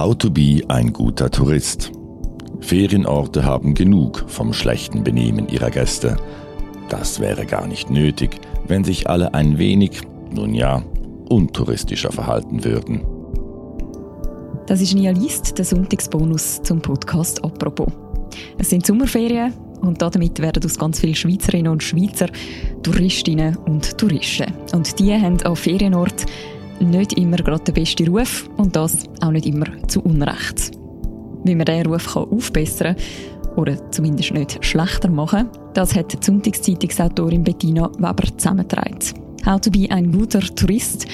How to be ein guter Tourist. Ferienorte haben genug vom schlechten Benehmen ihrer Gäste. Das wäre gar nicht nötig, wenn sich alle ein wenig, nun ja, untouristischer verhalten würden. Das ist Nia Liest, der Sonntagsbonus zum Podcast «Apropos». Es sind Sommerferien und damit werden aus ganz vielen Schweizerinnen und Schweizer Touristinnen und Touristen. Und die haben an Ferienort nicht immer gerade den besten Ruf und das auch nicht immer zu Unrecht. Wie man diesen Ruf aufbessern kann oder zumindest nicht schlechter machen, das hat die Sonntagszeitungsautorin Bettina Weber zusammengetragen. How to be ein guter Tourist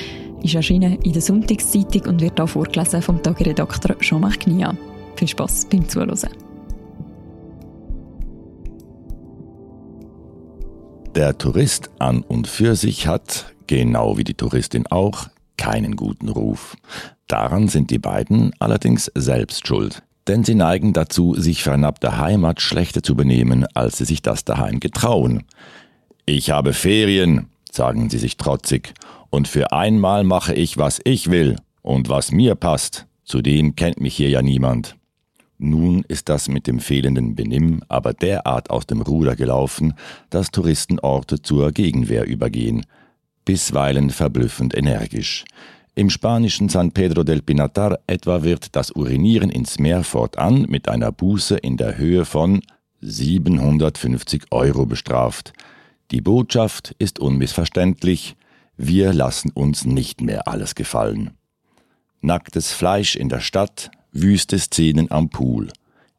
ist erschienen in der Sonntagszeitung und wird hier vorgelesen vom Tageredakteur Jean-Marc Nia. Viel Spass beim Zuhören. Der Tourist an und für sich hat, genau wie die Touristin auch, keinen guten Ruf. Daran sind die beiden allerdings selbst schuld. Denn sie neigen dazu, sich fernab der Heimat schlechter zu benehmen, als sie sich das daheim getrauen. Ich habe Ferien, sagen sie sich trotzig, und für einmal mache ich, was ich will und was mir passt. Zudem kennt mich hier ja niemand. Nun ist das mit dem fehlenden Benimm aber derart aus dem Ruder gelaufen, dass Touristenorte zur Gegenwehr übergehen, bisweilen verblüffend energisch. Im spanischen San Pedro del Pinatar etwa wird das Urinieren ins Meer fortan mit einer Buße in der Höhe von 750 Euro bestraft. Die Botschaft ist unmissverständlich, wir lassen uns nicht mehr alles gefallen. Nacktes Fleisch in der Stadt, wüste Szenen am Pool.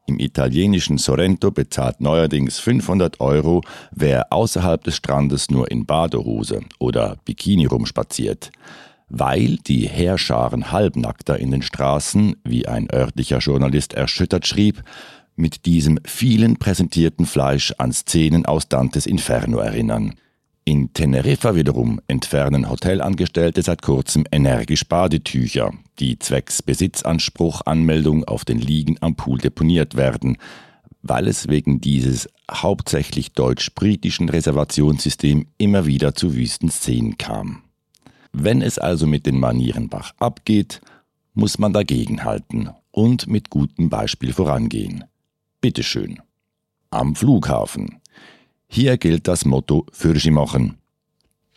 Im italienischen Sorrento bezahlt neuerdings 500 Euro, wer außerhalb des Strandes nur in Badehose oder Bikini rumspaziert. Weil die Heerscharen Halbnackter in den Straßen, wie ein örtlicher Journalist erschüttert schrieb, mit diesem vielen präsentierten Fleisch an Szenen aus Dantes Inferno erinnern. In Teneriffa wiederum entfernen Hotelangestellte seit kurzem energisch Badetücher, die zwecks Besitzanspruchanmeldung auf den Liegen am Pool deponiert werden, weil es wegen dieses hauptsächlich deutsch-britischen Reservationssystems immer wieder zu Wüstenszenen kam. Wenn es also mit den Manieren Bach abgeht, muss man dagegenhalten und mit gutem Beispiel vorangehen. Bitteschön. Am Flughafen hier gilt das Motto Fürchi machen.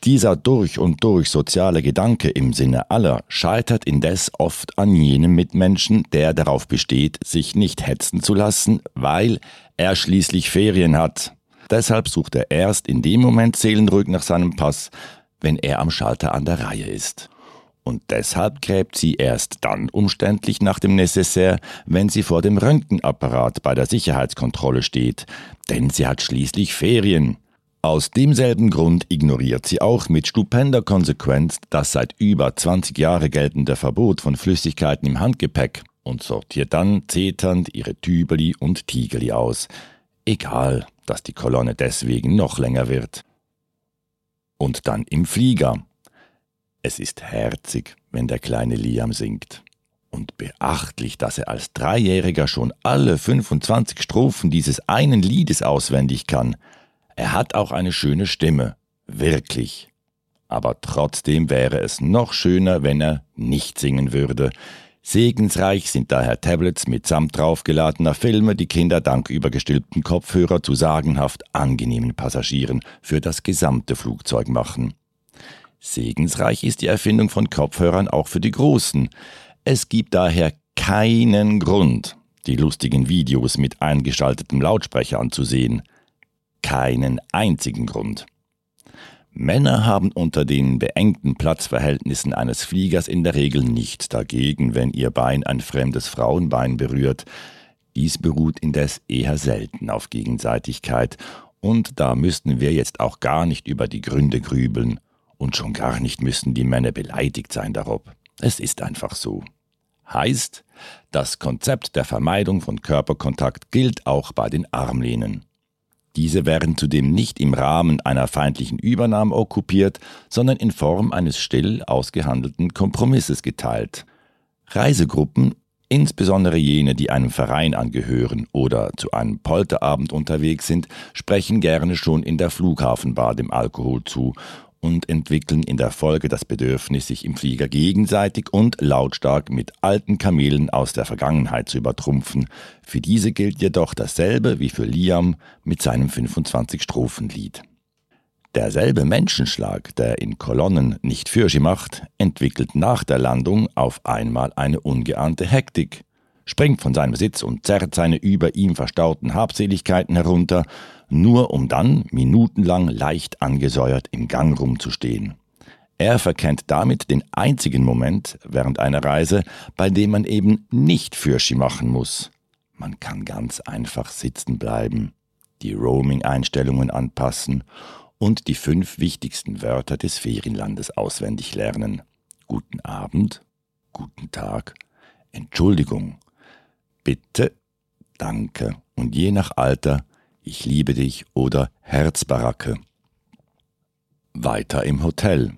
Dieser durch und durch soziale Gedanke im Sinne aller scheitert indes oft an jenem Mitmenschen, der darauf besteht, sich nicht hetzen zu lassen, weil er schließlich Ferien hat. Deshalb sucht er erst in dem Moment seelenruhig nach seinem Pass, wenn er am Schalter an der Reihe ist und deshalb gräbt sie erst dann umständlich nach dem Necessaire, wenn sie vor dem Röntgenapparat bei der Sicherheitskontrolle steht, denn sie hat schließlich Ferien. Aus demselben Grund ignoriert sie auch mit stupender Konsequenz das seit über 20 Jahre geltende Verbot von Flüssigkeiten im Handgepäck und sortiert dann zeternd ihre Tübeli und Tigeli aus. Egal, dass die Kolonne deswegen noch länger wird. Und dann im Flieger. Es ist herzig, wenn der kleine Liam singt. Und beachtlich, dass er als Dreijähriger schon alle 25 Strophen dieses einen Liedes auswendig kann. Er hat auch eine schöne Stimme. Wirklich. Aber trotzdem wäre es noch schöner, wenn er nicht singen würde. Segensreich sind daher Tablets mitsamt draufgeladener Filme, die Kinder dank übergestülpten Kopfhörer zu sagenhaft angenehmen Passagieren für das gesamte Flugzeug machen. Segensreich ist die Erfindung von Kopfhörern auch für die Großen. Es gibt daher keinen Grund, die lustigen Videos mit eingeschaltetem Lautsprecher anzusehen. Keinen einzigen Grund. Männer haben unter den beengten Platzverhältnissen eines Fliegers in der Regel nichts dagegen, wenn ihr Bein ein fremdes Frauenbein berührt. Dies beruht indes eher selten auf Gegenseitigkeit, und da müssten wir jetzt auch gar nicht über die Gründe grübeln. Und schon gar nicht müssen die Männer beleidigt sein darob. Es ist einfach so. Heißt, das Konzept der Vermeidung von Körperkontakt gilt auch bei den Armlehnen. Diese werden zudem nicht im Rahmen einer feindlichen Übernahme okkupiert, sondern in Form eines still ausgehandelten Kompromisses geteilt. Reisegruppen, insbesondere jene, die einem Verein angehören oder zu einem Polterabend unterwegs sind, sprechen gerne schon in der Flughafenbar dem Alkohol zu und entwickeln in der Folge das Bedürfnis, sich im Flieger gegenseitig und lautstark mit alten Kamelen aus der Vergangenheit zu übertrumpfen. Für diese gilt jedoch dasselbe wie für Liam mit seinem 25-Strophen-Lied. Derselbe Menschenschlag, der in Kolonnen nicht Fürschi macht, entwickelt nach der Landung auf einmal eine ungeahnte Hektik, springt von seinem Sitz und zerrt seine über ihm verstauten Habseligkeiten herunter, nur um dann minutenlang leicht angesäuert im Gang rumzustehen. Er verkennt damit den einzigen Moment während einer Reise, bei dem man eben nicht Fürschi machen muss. Man kann ganz einfach sitzen bleiben, die Roaming-Einstellungen anpassen und die fünf wichtigsten Wörter des Ferienlandes auswendig lernen. Guten Abend, guten Tag, Entschuldigung, bitte, danke und je nach Alter ich liebe dich oder Herzbaracke. Weiter im Hotel.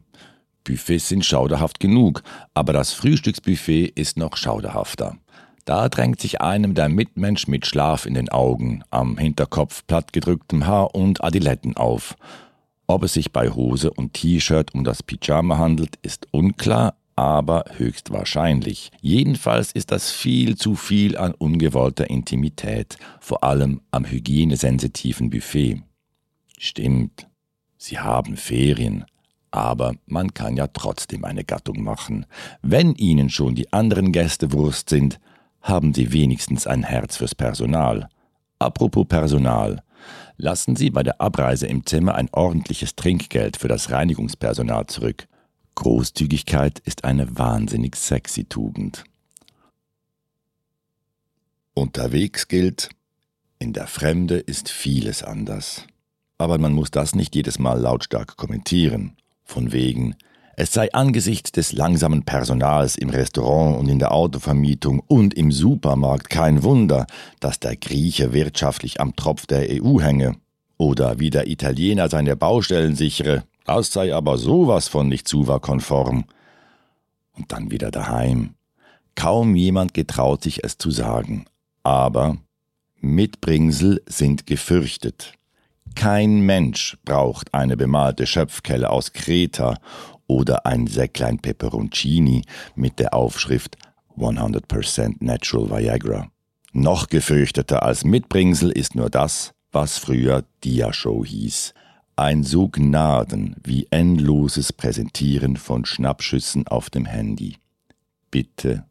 Buffets sind schauderhaft genug, aber das Frühstücksbuffet ist noch schauderhafter. Da drängt sich einem der Mitmensch mit Schlaf in den Augen, am Hinterkopf plattgedrücktem Haar und Adiletten auf. Ob es sich bei Hose und T-Shirt um das Pyjama handelt, ist unklar, aber höchstwahrscheinlich. Jedenfalls ist das viel zu viel an ungewollter Intimität, vor allem am hygienesensitiven Buffet. Stimmt, Sie haben Ferien, aber man kann ja trotzdem eine Gattung machen. Wenn Ihnen schon die anderen Gäste Wurst sind, haben Sie wenigstens ein Herz fürs Personal. Apropos Personal, lassen Sie bei der Abreise im Zimmer ein ordentliches Trinkgeld für das Reinigungspersonal zurück. Großzügigkeit ist eine wahnsinnig sexy Tugend. Unterwegs gilt, in der Fremde ist vieles anders. Aber man muss das nicht jedes Mal lautstark kommentieren. Von wegen, es sei angesichts des langsamen Personals im Restaurant und in der Autovermietung und im Supermarkt kein Wunder, dass der Grieche wirtschaftlich am Tropf der EU hänge. Oder wie der Italiener seine Baustellen sichere, das sei aber sowas von nicht Suva-konform. Und dann wieder daheim. Kaum jemand getraut sich es zu sagen. Aber Mitbringsel sind gefürchtet. Kein Mensch braucht eine bemalte Schöpfkelle aus Kreta oder ein Säcklein Peperoncini mit der Aufschrift 100% Natural Viagra. Noch gefürchteter als Mitbringsel ist nur das, was früher Dia-Show hieß. Ein so Gnaden wie endloses Präsentieren von Schnappschüssen auf dem Handy. Bitte,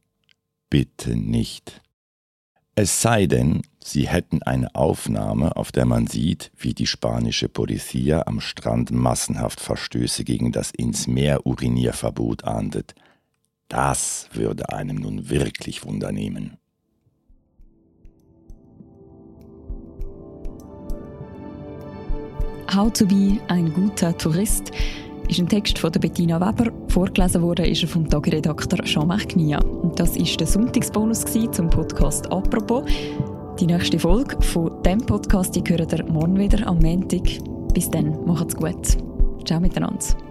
bitte nicht. Es sei denn, Sie hätten eine Aufnahme, auf der man sieht, wie die spanische Polizia am Strand massenhaft Verstöße gegen das ins Meer Urinierverbot ahndet. Das würde einem nun wirklich wundernehmen. How to be ein guter Tourist ist ein Text von Bettina Weber. Vorgelesen wurde ist er vom Tagiredakteur Jean-Marc Knia. Und das ist der Sonntagsbonus zum Podcast «Apropos». Die nächste Folge von diesem Podcast die hören ihr morgen wieder am Montag. Bis dann, macht's gut. Ciao miteinander.